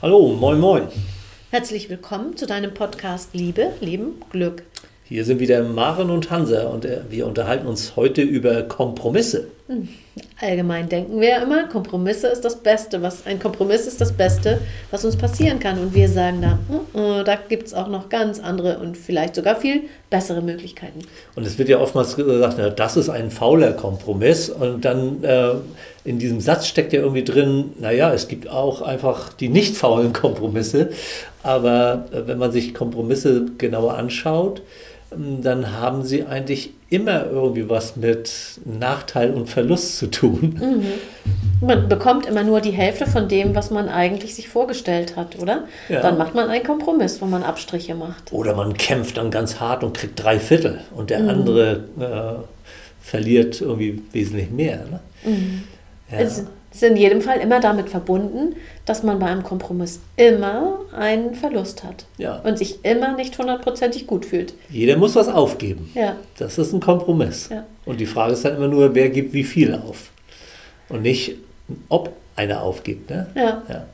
Hallo, moin moin. Herzlich willkommen zu deinem Podcast Liebe, Leben, Glück. Hier sind wieder Maren und Hansa und äh, wir unterhalten uns heute über Kompromisse. Hm. Allgemein denken wir ja immer, Kompromisse ist das Beste, was ein Kompromiss ist das Beste, was uns passieren kann. Und wir sagen da, uh, uh, da gibt es auch noch ganz andere und vielleicht sogar viel bessere Möglichkeiten. Und es wird ja oftmals gesagt, na, das ist ein fauler Kompromiss. Und dann äh, in diesem Satz steckt ja irgendwie drin, naja, es gibt auch einfach die nicht faulen Kompromisse. Aber äh, wenn man sich Kompromisse genauer anschaut, ähm, dann haben sie eigentlich immer irgendwie was mit Nachteil und Verlust zu tun. Mhm. Man bekommt immer nur die Hälfte von dem, was man eigentlich sich vorgestellt hat, oder? Ja. Dann macht man einen Kompromiss, wo man Abstriche macht. Oder man kämpft dann ganz hart und kriegt drei Viertel und der mhm. andere äh, verliert irgendwie wesentlich mehr. Ne? Mhm. Ja. Es ist in jedem Fall immer damit verbunden, dass man bei einem Kompromiss immer einen Verlust hat ja. und sich immer nicht hundertprozentig gut fühlt. Jeder muss was aufgeben. Ja. Das ist ein Kompromiss. Ja. Und die Frage ist dann immer nur, wer gibt wie viel auf. Und nicht, ob einer aufgibt. Ne? Ja. ja.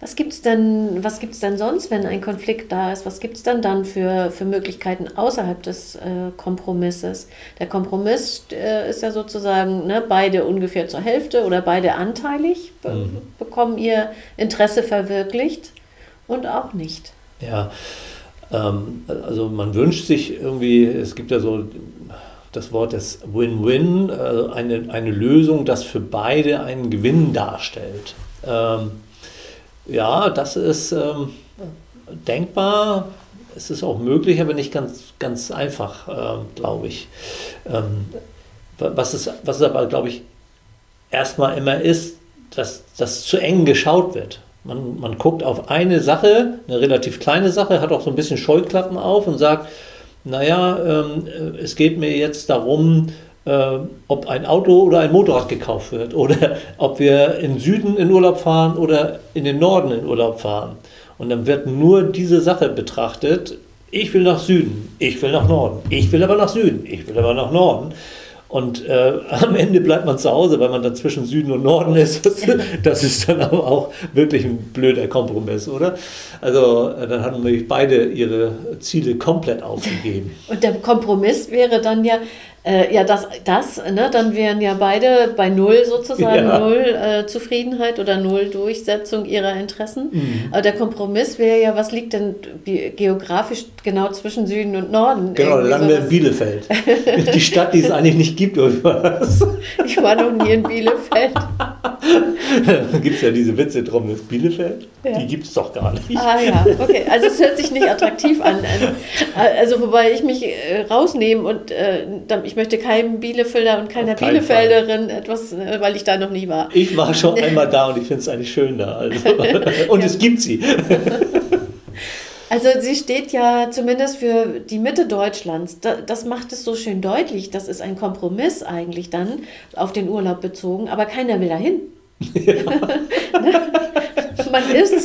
Was gibt es denn, denn sonst, wenn ein Konflikt da ist? Was gibt es denn dann für, für Möglichkeiten außerhalb des äh, Kompromisses? Der Kompromiss äh, ist ja sozusagen ne, beide ungefähr zur Hälfte oder beide anteilig be mhm. bekommen ihr Interesse verwirklicht und auch nicht. Ja, ähm, also man wünscht sich irgendwie, es gibt ja so das Wort des Win-Win, also eine, eine Lösung, das für beide einen Gewinn darstellt. Ähm, ja, das ist ähm, denkbar. Es ist auch möglich, aber nicht ganz, ganz einfach, äh, glaube ich. Ähm, was, es, was es aber, glaube ich, erstmal immer ist, dass das zu eng geschaut wird. Man, man guckt auf eine Sache, eine relativ kleine Sache, hat auch so ein bisschen Scheuklappen auf und sagt, naja, ähm, es geht mir jetzt darum, äh, ob ein Auto oder ein Motorrad gekauft wird oder ob wir im Süden in Urlaub fahren oder in den Norden in Urlaub fahren. Und dann wird nur diese Sache betrachtet. Ich will nach Süden, ich will nach Norden, ich will aber nach Süden, ich will aber nach Norden. Und äh, am Ende bleibt man zu Hause, weil man dann zwischen Süden und Norden ist. Das, das ist dann aber auch wirklich ein blöder Kompromiss, oder? Also äh, dann haben nämlich beide ihre Ziele komplett aufgegeben. Und der Kompromiss wäre dann ja, äh, ja, das, das ne, dann wären ja beide bei Null sozusagen, ja. Null äh, Zufriedenheit oder Null Durchsetzung ihrer Interessen. Mhm. Aber der Kompromiss wäre ja, was liegt denn geografisch genau zwischen Süden und Norden? Genau, dann in Bielefeld. die Stadt, die es eigentlich nicht gibt, oder was? Ich war noch nie in Bielefeld. da gibt es ja diese Witze drum, das Bielefeld. Ja. Die gibt es doch gar nicht. Ah ja, okay. Also es hört sich nicht attraktiv an. Also wobei ich mich äh, rausnehme und äh, ich möchte keinem Bielefelder und keiner Bielefelderin Fall. etwas, äh, weil ich da noch nie war. Ich war schon einmal da und ich finde es eigentlich schön da. Also. Und ja. es gibt sie. Also sie steht ja zumindest für die Mitte Deutschlands. Das macht es so schön deutlich. Das ist ein Kompromiss eigentlich dann auf den Urlaub bezogen, aber keiner will dahin. ハハハハ!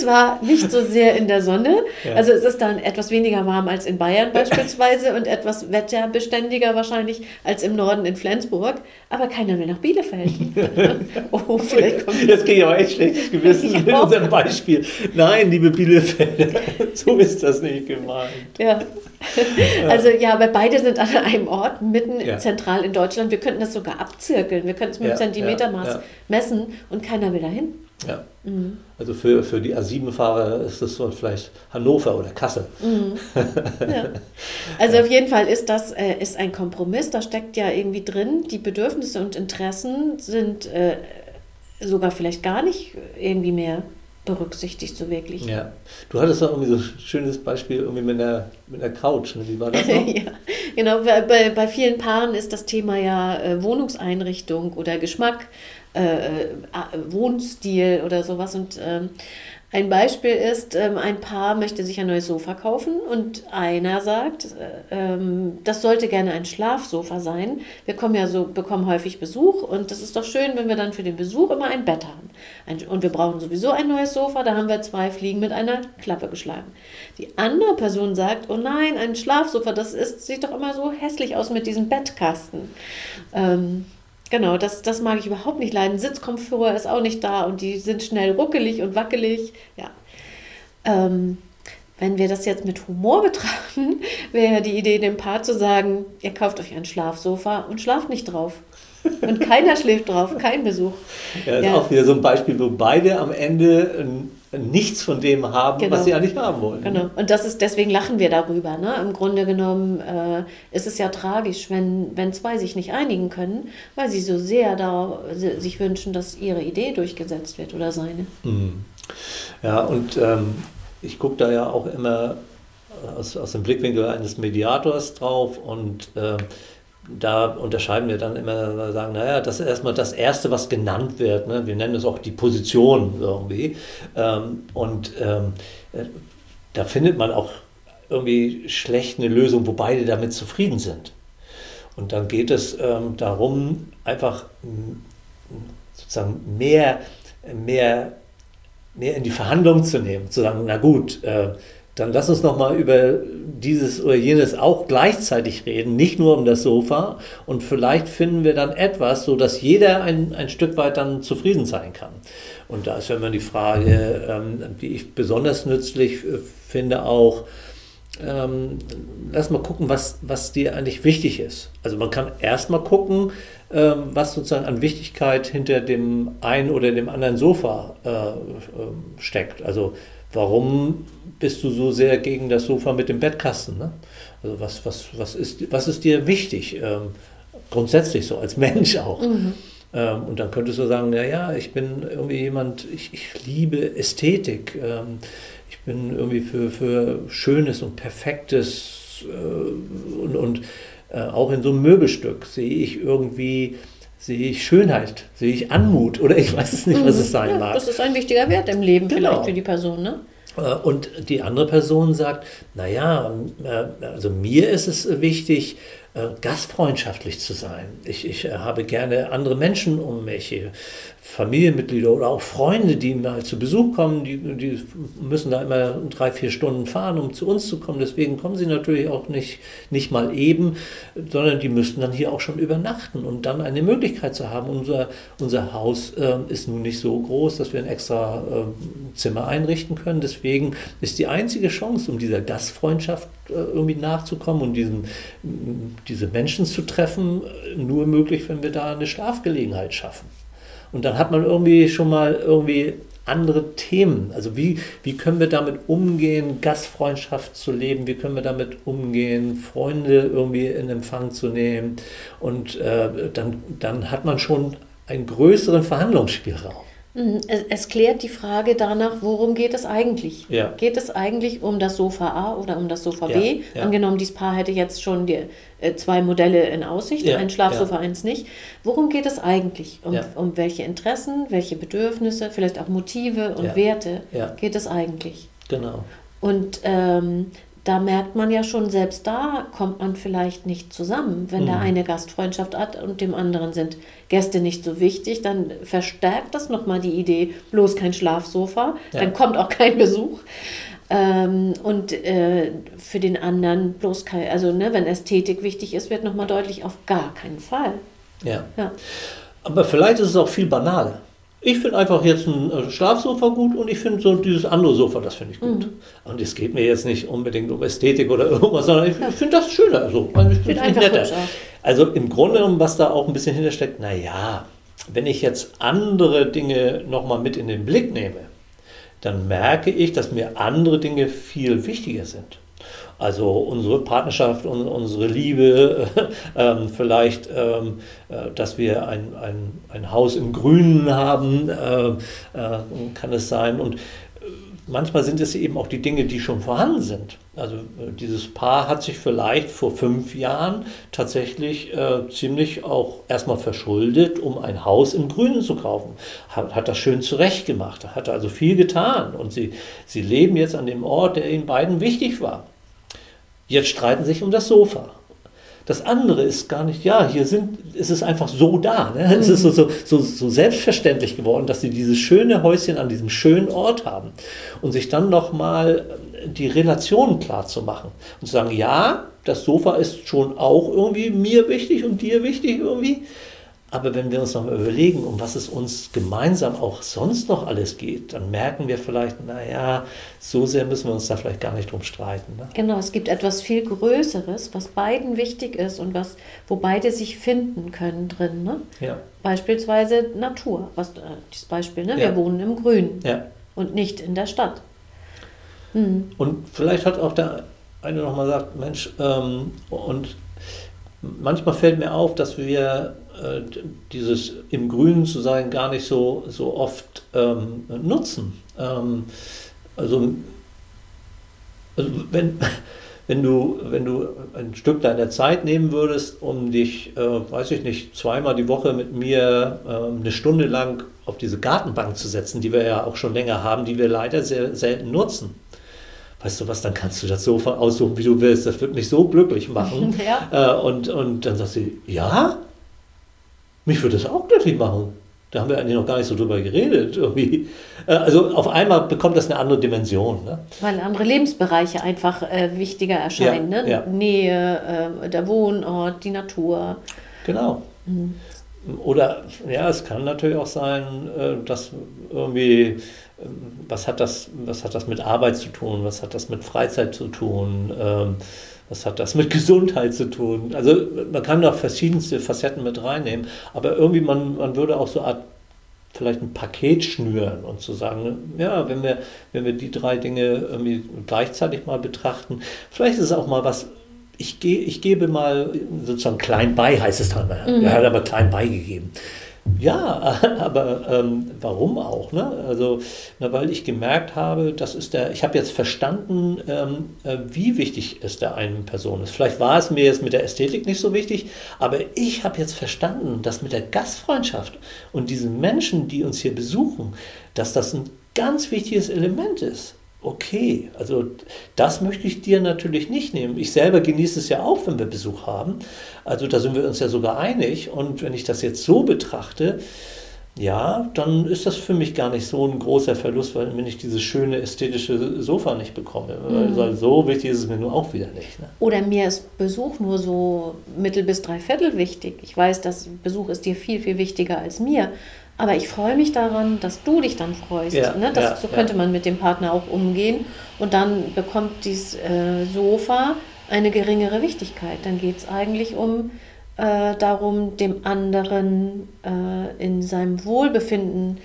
Ist zwar nicht so sehr in der Sonne, ja. also es ist dann etwas weniger warm als in Bayern beispielsweise und etwas wetterbeständiger wahrscheinlich als im Norden in Flensburg, aber keiner will nach Bielefeld. oh, vielleicht kommt Jetzt kriege ich aber echt schlechtes Gewissen mit unserem Beispiel. Nein, liebe Bielefelder, so ist das nicht gemeint. Ja. Also ja, aber beide sind an einem Ort, mitten ja. zentral in Deutschland. Wir könnten das sogar abzirkeln. Wir könnten es mit ja, Zentimetermaß messen und keiner will dahin. Ja. Mhm. Also für, für die A7-Fahrer ist das so vielleicht Hannover oder Kassel. Mhm. Ja. Also auf jeden Fall ist das äh, ist ein Kompromiss, da steckt ja irgendwie drin, die Bedürfnisse und Interessen sind äh, sogar vielleicht gar nicht irgendwie mehr berücksichtigt, so wirklich. Ja. Du hattest da irgendwie so ein schönes Beispiel irgendwie mit der, mit der Couch. Ne? Wie war das noch? ja, genau. Bei, bei vielen Paaren ist das Thema ja äh, Wohnungseinrichtung oder Geschmack. Äh, äh, Wohnstil oder sowas. Und ähm, ein Beispiel ist, ähm, ein Paar möchte sich ein neues Sofa kaufen und einer sagt, äh, ähm, das sollte gerne ein Schlafsofa sein. Wir kommen ja so, bekommen häufig Besuch und das ist doch schön, wenn wir dann für den Besuch immer ein Bett haben. Ein, und wir brauchen sowieso ein neues Sofa, da haben wir zwei Fliegen mit einer Klappe geschlagen. Die andere Person sagt, oh nein, ein Schlafsofa, das ist, sieht doch immer so hässlich aus mit diesem Bettkasten. Ähm, Genau, das, das mag ich überhaupt nicht leiden. Sitzkomfort ist auch nicht da und die sind schnell ruckelig und wackelig. Ja. Ähm, wenn wir das jetzt mit Humor betrachten, wäre die Idee, dem Paar zu sagen, ihr kauft euch ein Schlafsofa und schlaft nicht drauf. Und keiner schläft drauf, kein Besuch. Ja, das ja. ist auch wieder so ein Beispiel, wo beide am Ende nichts von dem haben, genau. was sie eigentlich haben wollen. Genau. Und das ist, deswegen lachen wir darüber. Ne? Im Grunde genommen äh, ist es ja tragisch, wenn, wenn zwei sich nicht einigen können, weil sie so sehr da, sich wünschen, dass ihre Idee durchgesetzt wird oder seine. Mhm. Ja, und ähm, ich gucke da ja auch immer aus, aus dem Blickwinkel eines Mediators drauf und äh, da unterscheiden wir dann immer, sagen, naja, das ist erstmal das Erste, was genannt wird. Ne? Wir nennen es auch die Position irgendwie. Ähm, und ähm, äh, da findet man auch irgendwie schlecht eine Lösung, wo beide damit zufrieden sind. Und dann geht es ähm, darum, einfach sozusagen mehr, mehr, mehr in die Verhandlung zu nehmen, zu sagen, na gut, äh, dann lass uns noch mal über dieses oder jenes auch gleichzeitig reden, nicht nur um das Sofa. Und vielleicht finden wir dann etwas, so dass jeder ein, ein Stück weit dann zufrieden sein kann. Und da ist ja immer die Frage, ähm, die ich besonders nützlich äh, finde, auch, ähm, lass mal gucken, was, was dir eigentlich wichtig ist. Also man kann erstmal gucken, ähm, was sozusagen an Wichtigkeit hinter dem einen oder dem anderen Sofa äh, äh, steckt. Also warum bist du so sehr gegen das Sofa mit dem Bettkasten? Ne? Also was, was, was, ist, was ist dir wichtig? Ähm, grundsätzlich so, als Mensch auch. Mhm. Ähm, und dann könntest du sagen, naja, ich bin irgendwie jemand, ich, ich liebe Ästhetik. Ähm, ich bin irgendwie für, für Schönes und Perfektes äh, und, und äh, auch in so einem Möbelstück sehe ich irgendwie sehe ich Schönheit, sehe ich Anmut oder ich weiß es nicht, was es sein ja, mag. Das ist ein wichtiger Wert im Leben genau. vielleicht für die Person, ne? Äh, und die andere Person sagt, naja, äh, also mir ist es wichtig, gastfreundschaftlich zu sein. Ich, ich habe gerne andere Menschen um mich. Familienmitglieder oder auch Freunde, die mal zu Besuch kommen, die, die müssen da immer drei, vier Stunden fahren, um zu uns zu kommen. Deswegen kommen sie natürlich auch nicht, nicht mal eben, sondern die müssten dann hier auch schon übernachten und dann eine Möglichkeit zu haben. Unser, unser Haus äh, ist nun nicht so groß, dass wir ein extra äh, Zimmer einrichten können. Deswegen ist die einzige Chance, um dieser Gastfreundschaft äh, irgendwie nachzukommen und diesen, diese Menschen zu treffen, nur möglich, wenn wir da eine Schlafgelegenheit schaffen. Und dann hat man irgendwie schon mal irgendwie andere Themen. Also wie, wie können wir damit umgehen, Gastfreundschaft zu leben? Wie können wir damit umgehen, Freunde irgendwie in Empfang zu nehmen? Und äh, dann, dann hat man schon einen größeren Verhandlungsspielraum. Mhm. Es, klärt die Frage danach, worum geht es eigentlich? Ja. Geht es eigentlich um das Sofa A oder um das Sofa B? Ja, ja. Angenommen, dieses Paar hätte jetzt schon die, äh, zwei Modelle in Aussicht, ein Schlafsofa, eins nicht. Worum geht es eigentlich? Um, um welche Interessen, welche Bedürfnisse, vielleicht auch Motive und Werte geht es eigentlich? Genau. Und ähm, da merkt man ja schon, selbst da kommt man vielleicht nicht zusammen. Wenn mhm. der eine Gastfreundschaft hat und dem anderen sind Gäste nicht so wichtig, dann verstärkt das nochmal die Idee, bloß kein Schlafsofa, ja. dann kommt auch kein Besuch. Ähm, und äh, für den anderen bloß kein, also ne, wenn Ästhetik wichtig ist, wird nochmal deutlich, auf gar keinen Fall. Ja. ja. Aber vielleicht ist es auch viel banaler. Ich finde einfach jetzt ein äh, Schlafsofa gut und ich finde so dieses andere Sofa, das finde ich gut. Mhm. Und es geht mir jetzt nicht unbedingt um Ästhetik oder irgendwas, sondern ich, ich finde das schöner. So. Also ich finde find netter. Also im Grunde genommen, was da auch ein bisschen hintersteckt, naja, wenn ich jetzt andere Dinge nochmal mit in den Blick nehme, dann merke ich, dass mir andere Dinge viel wichtiger sind. Also unsere Partnerschaft und unsere Liebe, ähm, vielleicht, ähm, äh, dass wir ein, ein, ein Haus im Grünen haben, äh, äh, kann es sein. Und äh, manchmal sind es eben auch die Dinge, die schon vorhanden sind. Also äh, dieses Paar hat sich vielleicht vor fünf Jahren tatsächlich äh, ziemlich auch erstmal verschuldet, um ein Haus im Grünen zu kaufen. Hat, hat das schön zurechtgemacht, hat also viel getan. Und sie, sie leben jetzt an dem Ort, der ihnen beiden wichtig war. Jetzt streiten sich um das Sofa. Das andere ist gar nicht, ja, hier sind, ist es einfach so da. Ne? Mhm. Es ist so, so, so, so, selbstverständlich geworden, dass sie dieses schöne Häuschen an diesem schönen Ort haben. Und sich dann nochmal die Relationen klar zu machen. Und zu sagen, ja, das Sofa ist schon auch irgendwie mir wichtig und dir wichtig irgendwie. Aber wenn wir uns noch mal überlegen, um was es uns gemeinsam auch sonst noch alles geht, dann merken wir vielleicht, naja, so sehr müssen wir uns da vielleicht gar nicht drum streiten. Ne? Genau, es gibt etwas viel Größeres, was beiden wichtig ist und was, wo beide sich finden können drin. Ne? Ja. Beispielsweise Natur, was äh, dieses Beispiel, ne? Ja. wir wohnen im Grün Ja. und nicht in der Stadt. Hm. Und vielleicht hat auch der eine nochmal gesagt, Mensch, ähm, und manchmal fällt mir auf, dass wir äh, dieses im Grünen zu sein gar nicht so, so oft ähm, nutzen. Ähm, also, also wenn, wenn, du, wenn du ein Stück deiner Zeit nehmen würdest, um dich, äh, weiß ich nicht, zweimal die Woche mit mir äh, eine Stunde lang auf diese Gartenbank zu setzen, die wir ja auch schon länger haben, die wir leider sehr selten nutzen weißt du was, dann kannst du das so aussuchen, wie du willst. Das wird mich so glücklich machen. Ja. Äh, und, und dann sagt sie, ja, mich würde das auch glücklich machen. Da haben wir eigentlich noch gar nicht so drüber geredet. Irgendwie. Äh, also auf einmal bekommt das eine andere Dimension. Ne? Weil andere Lebensbereiche einfach äh, wichtiger erscheinen. Ja, ne? ja. Nähe, äh, der Wohnort, die Natur. Genau. Oder ja, es kann natürlich auch sein, äh, dass irgendwie, ähm, was hat das, was hat das mit Arbeit zu tun, was hat das mit Freizeit zu tun, ähm, was hat das mit Gesundheit zu tun. Also man kann da verschiedenste Facetten mit reinnehmen, aber irgendwie man, man würde auch so eine Art vielleicht ein Paket schnüren und zu sagen, ja, wenn wir, wenn wir die drei Dinge irgendwie gleichzeitig mal betrachten, vielleicht ist es auch mal was, ich, ge, ich gebe mal sozusagen klein bei, heißt es dann. Mhm. Er hat aber klein beigegeben. Ja, aber ähm, warum auch? Ne? Also, na, weil ich gemerkt habe, das ist der, ich habe jetzt verstanden, ähm, äh, wie wichtig es der einen Person ist. Vielleicht war es mir jetzt mit der Ästhetik nicht so wichtig, aber ich habe jetzt verstanden, dass mit der Gastfreundschaft und diesen Menschen, die uns hier besuchen, dass das ein ganz wichtiges Element ist okay, also das möchte ich dir natürlich nicht nehmen. Ich selber genieße es ja auch, wenn wir Besuch haben. Also da sind wir uns ja sogar einig. Und wenn ich das jetzt so betrachte, ja, dann ist das für mich gar nicht so ein großer Verlust, weil wenn ich dieses schöne ästhetische Sofa nicht bekomme. Mhm. Weil so wichtig ist es mir nur auch wieder nicht. Ne? Oder mir ist Besuch nur so mittel bis dreiviertel wichtig. Ich weiß, dass Besuch ist dir viel, viel wichtiger als mir. Aber ich freue mich daran, dass du dich dann freust. Ja, ne? das, ja, so könnte ja. man mit dem Partner auch umgehen. Und dann bekommt dieses äh, Sofa eine geringere Wichtigkeit. Dann geht es eigentlich um äh, darum, dem anderen äh, in seinem Wohlbefinden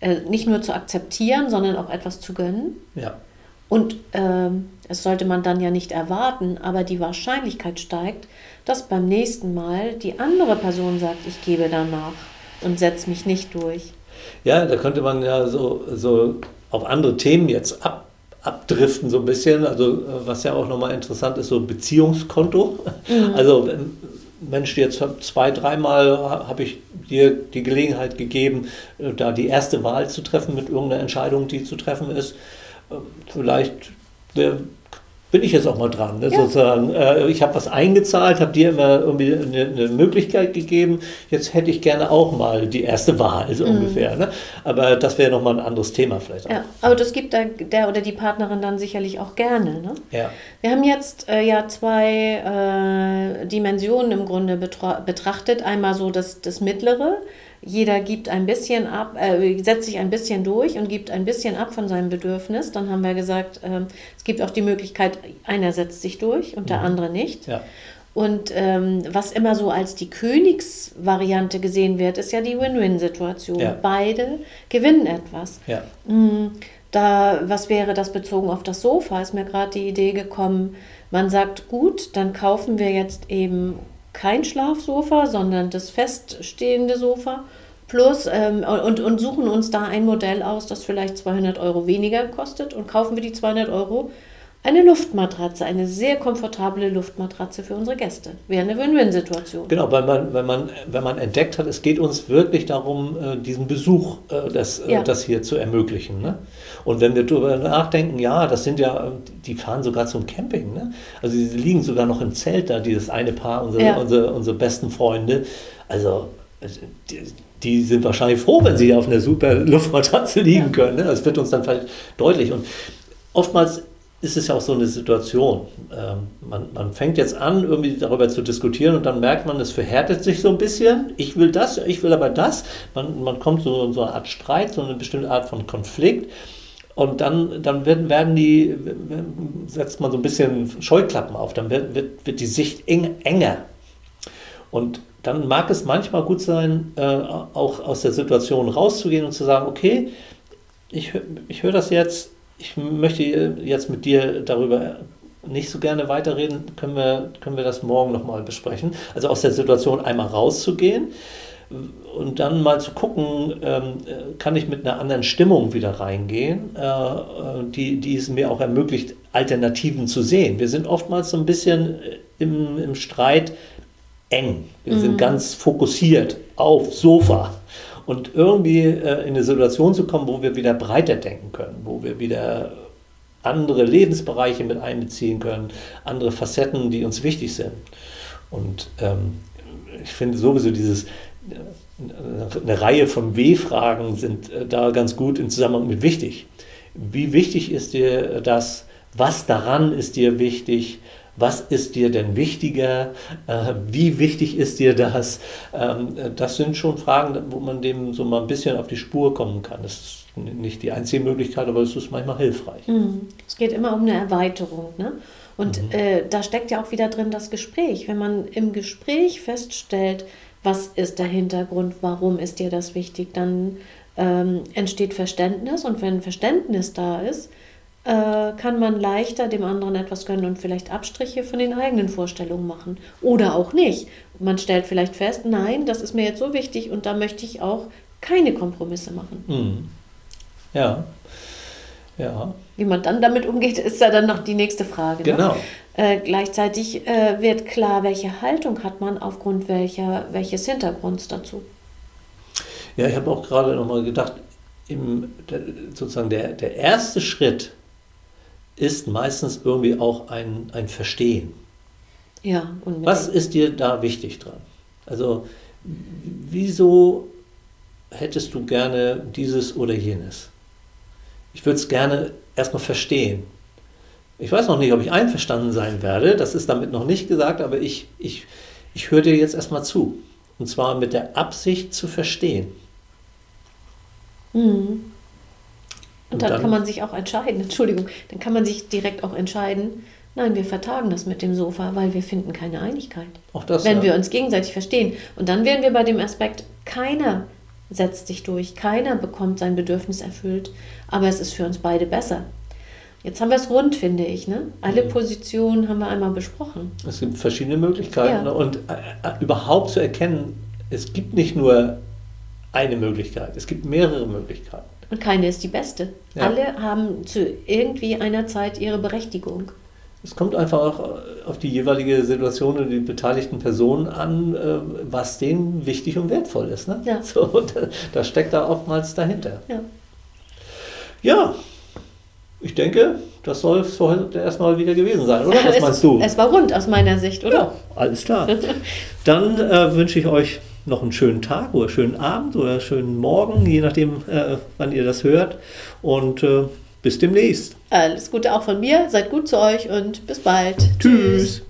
äh, nicht nur zu akzeptieren, sondern auch etwas zu gönnen. Und ähm, das sollte man dann ja nicht erwarten, aber die Wahrscheinlichkeit steigt, dass beim nächsten Mal die andere Person sagt, ich gebe danach und setze mich nicht durch. Ja, da könnte man ja so, so auf andere Themen jetzt ab, abdriften, so ein bisschen. Also, was ja auch nochmal interessant ist, so Beziehungskonto. Mhm. Also, wenn, Mensch, jetzt zwei, dreimal habe ich dir die Gelegenheit gegeben, da die erste Wahl zu treffen mit irgendeiner Entscheidung, die zu treffen ist. Vielleicht bin ich jetzt auch mal dran, ne, ja. sozusagen. Äh, ich habe was eingezahlt, habe dir immer irgendwie eine, eine, Möglichkeit gegeben. Jetzt hätte ich gerne auch mal die erste Wahl, so mhm. ungefähr. Ne? Aber das wäre nochmal ein anderes Thema vielleicht. Auch. Ja, aber das gibt der, der oder die Partnerin dann sicherlich auch gerne. Ne? Ja. Wir haben jetzt äh, ja zwei äh, Dimensionen im Grunde betrachtet. Einmal so das, das mittlere. Jeder gibt ein bisschen ab, äh, setzt sich ein bisschen durch und gibt ein bisschen ab von seinem Bedürfnis. Dann haben wir gesagt, äh, es gibt auch die Möglichkeit, einer setzt sich durch und der Mhm. andere nicht. Ja. Und ähm, was immer so als die Königsvariante gesehen wird, ist ja die Win-Win-Situation. Ja. Beide gewinnen etwas. Ja. Mm, Da, was wäre das bezogen auf das Sofa? Ist mir gerade die Idee gekommen, man sagt, gut, dann kaufen wir jetzt eben kein Schlafsofa, sondern das feststehende Sofa. Plus ähm, und, und suchen uns da ein Modell aus, das vielleicht 200 Euro weniger kostet und kaufen wir die 200 Euro eine Luftmatratze, eine sehr komfortable Luftmatratze für unsere Gäste. Wäre eine Win-Win-Situation. Genau, weil man, wenn, man, wenn man entdeckt hat, es geht uns wirklich darum, äh, diesen Besuch, äh, das, äh, Ja. das hier zu ermöglichen. Ne? Und wenn wir darüber nachdenken, ja, das sind ja, die fahren sogar zum Camping. Ne? Also sie liegen sogar noch im Zelt da, dieses eine Paar, unsere, Ja. unsere, unsere besten Freunde. Also die, die sind wahrscheinlich froh, wenn sie auf einer super Luftmatratze liegen Ja. können. Ne? Das wird uns dann vielleicht deutlich. Und oftmals ist es ja auch so eine Situation. Ähm, man, man fängt jetzt an, irgendwie darüber zu diskutieren und dann merkt man, es verhärtet sich so ein bisschen. Ich will das, ich will aber das. Man, man kommt so in so eine Art Streit, so eine bestimmte Art von Konflikt. Und dann, dann werden, werden die, setzt man so ein bisschen Scheuklappen auf, dann wird, wird, wird die Sicht eng, enger. Und dann mag es manchmal gut sein, äh, auch aus der Situation rauszugehen und zu sagen, okay, ich, ich höre das jetzt, ich möchte jetzt mit dir darüber nicht so gerne weiterreden, können wir, können wir das morgen nochmal besprechen. Also aus der Situation einmal rauszugehen und dann mal zu gucken, ähm, kann ich mit einer anderen Stimmung wieder reingehen, äh, die, die es mir auch ermöglicht, Alternativen zu sehen. Wir sind oftmals so ein bisschen im, im Streit eng. Wir mhm. sind ganz fokussiert auf Sofa und irgendwie äh, in eine Situation zu kommen, wo wir wieder breiter denken können, wo wir wieder andere Lebensbereiche mit einbeziehen können, andere Facetten, die uns wichtig sind. Und ähm, ich finde sowieso dieses, äh, eine Reihe von W-Fragen sind äh, da ganz gut im Zusammenhang mit wichtig. Wie wichtig ist dir das? Was daran ist dir wichtig? Was ist dir denn wichtiger, äh, wie wichtig ist dir das? Ähm, das sind schon Fragen, wo man dem so mal ein bisschen auf die Spur kommen kann. Das ist nicht die einzige Möglichkeit, aber es ist manchmal hilfreich. Mhm. Es geht immer um eine Erweiterung. Ne? Und mhm. äh, da steckt ja auch wieder drin das Gespräch. Wenn man im Gespräch feststellt, was ist der Hintergrund, warum ist dir das wichtig, dann ähm, entsteht Verständnis. Und wenn Verständnis da ist, äh, kann man leichter dem anderen etwas gönnen und vielleicht Abstriche von den eigenen Vorstellungen machen. Oder auch nicht. Man stellt vielleicht fest, nein, das ist mir jetzt so wichtig und da möchte ich auch keine Kompromisse machen. Mhm. Ja. Ja. Wie man dann damit umgeht, ist ja dann noch die nächste Frage. Ne? Genau. Äh, gleichzeitig äh, wird klar, welche Haltung hat man aufgrund welcher, welches Hintergrunds dazu. Ja, ich habe auch gerade nochmal gedacht, im, sozusagen der, der erste Schritt ist meistens irgendwie auch ein, ein Verstehen. Ja, unbedingt. Was ist dir da wichtig dran? Also, wieso hättest du gerne dieses oder jenes? Ich würde es gerne erstmal verstehen. Ich weiß noch nicht, ob ich einverstanden sein werde, das ist damit noch nicht gesagt, aber ich, ich, ich höre dir jetzt erstmal zu. Und zwar mit der Absicht zu verstehen. Mhm. Und dann, dann, kann man sich auch entscheiden, Entschuldigung, dann kann man sich direkt auch entscheiden, nein, wir vertagen das mit dem Sofa, weil wir finden keine Einigkeit. Auch das, Wenn ja. wir uns gegenseitig verstehen. Und dann wären wir bei dem Aspekt, keiner setzt sich durch, keiner bekommt sein Bedürfnis erfüllt, aber es ist für uns beide besser. Jetzt haben wir es rund, finde ich. Ne? Alle mhm. Positionen haben wir einmal besprochen. Es gibt verschiedene Möglichkeiten. Ja. Und äh, äh, überhaupt zu erkennen, es gibt nicht nur eine Möglichkeit, es gibt mehrere Möglichkeiten. Und keine ist die beste. Ja. Alle haben zu irgendwie einer Zeit ihre Berechtigung. Es kommt einfach auch auf die jeweilige Situation und die beteiligten Personen an, äh, was denen wichtig und wertvoll ist. Ne? Ja. So, das steckt da oftmals dahinter. Ja. ja, ich denke, das soll es für heute erstmal wieder gewesen sein, oder? Was es, meinst du? Es war rund aus meiner Sicht, oder? Ja, alles klar. Dann äh, wünsche ich euch noch einen schönen Tag oder schönen Abend oder schönen Morgen, je nachdem, äh, wann ihr das hört. Und äh, bis demnächst. Alles Gute auch von mir. Seid gut zu euch und bis bald. Tschüss. Tschüss.